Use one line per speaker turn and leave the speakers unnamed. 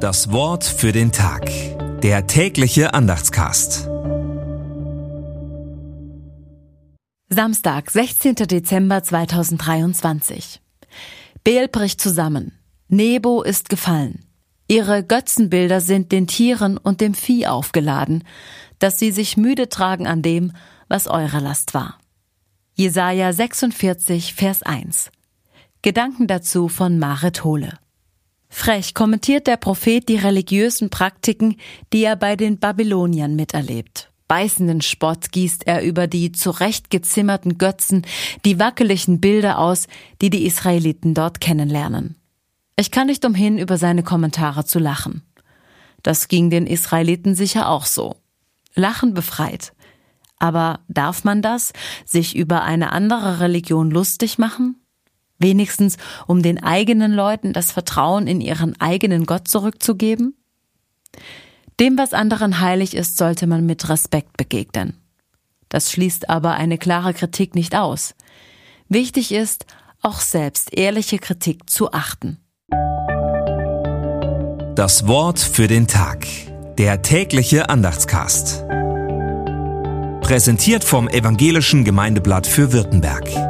Das Wort für den Tag. Der tägliche Andachtscast.
Samstag, 16. Dezember 2023. Beel bricht zusammen. Nebo ist gefallen. Ihre Götzenbilder sind den Tieren und dem Vieh aufgeladen, dass sie sich müde tragen an dem, was eure Last war. Jesaja 46, Vers 1. Gedanken dazu von Marit Hohle. Frech kommentiert der Prophet die religiösen Praktiken, die er bei den Babyloniern miterlebt. Beißenden Spott gießt er über die zurechtgezimmerten Götzen, die wackeligen Bilder aus, die die Israeliten dort kennenlernen. Ich kann nicht umhin, über seine Kommentare zu lachen. Das ging den Israeliten sicher auch so. Lachen befreit. Aber darf man das, sich über eine andere Religion lustig machen? Wenigstens, um den eigenen Leuten das Vertrauen in ihren eigenen Gott zurückzugeben? Dem, was anderen heilig ist, sollte man mit Respekt begegnen. Das schließt aber eine klare Kritik nicht aus. Wichtig ist, auch selbst ehrliche Kritik zu achten.
Das Wort für den Tag. Der tägliche Andachtscast. Präsentiert vom Evangelischen Gemeindeblatt für Württemberg.